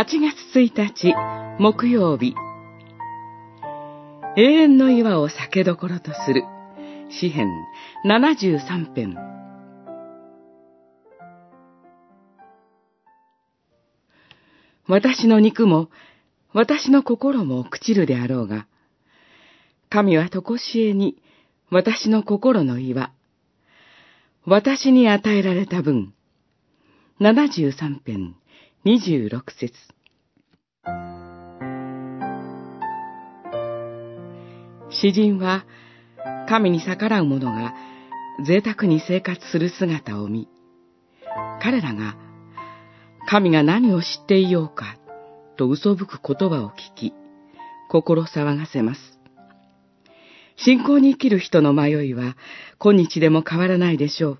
8月1日木曜日。永遠の岩を酒どころとする。詩編73編。私の肉も私の心も朽ちるであろうが神はとこしえに私の心の岩。私に与えられた分。73編26節。詩人は神に逆らう者が贅沢に生活する姿を見、彼らが神が何を知っていようかと嘘吹く言葉を聞き、心騒がせます。信仰に生きる人の迷いは今日でも変わらないでしょう。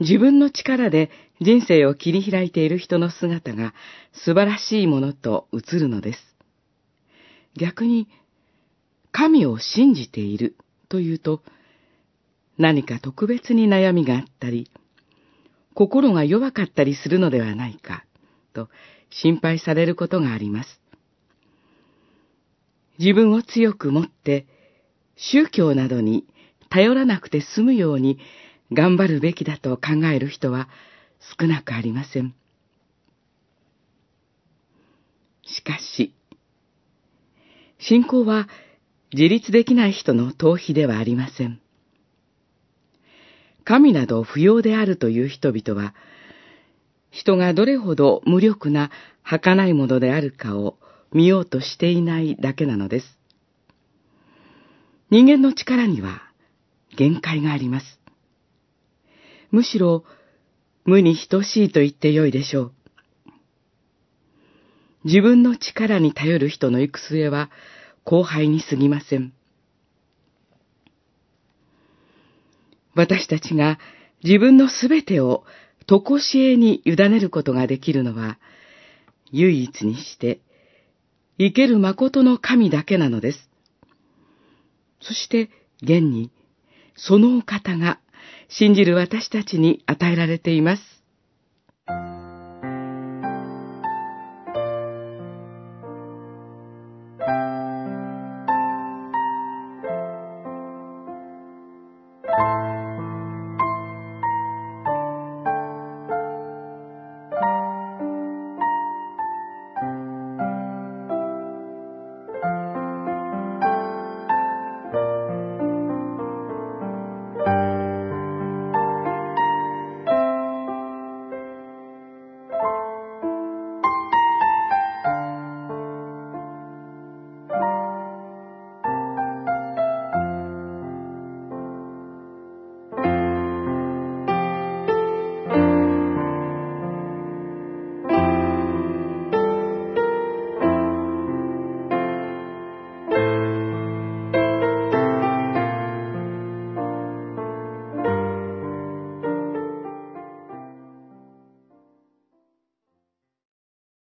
自分の力で人生を切り開いている人の姿が素晴らしいものと映るのです。逆に、神を信じているというと、何か特別に悩みがあったり、心が弱かったりするのではないか、と心配されることがあります。自分を強く持って、宗教などに頼らなくて済むように頑張るべきだと考える人は少なくありません。しかし、信仰は自立できない人の逃避ではありません。神など不要であるという人々は、人がどれほど無力な儚いものであるかを見ようとしていないだけなのです。人間の力には限界があります。むしろ無に等しいと言ってよいでしょう。自分の力に頼る人の行く末は後輩に過ぎません。私たちが自分のすべてをとこしえに委ねることができるのは、唯一にして、生ける誠の神だけなのです。そして、現に、そのお方が信じる私たちに与えられています。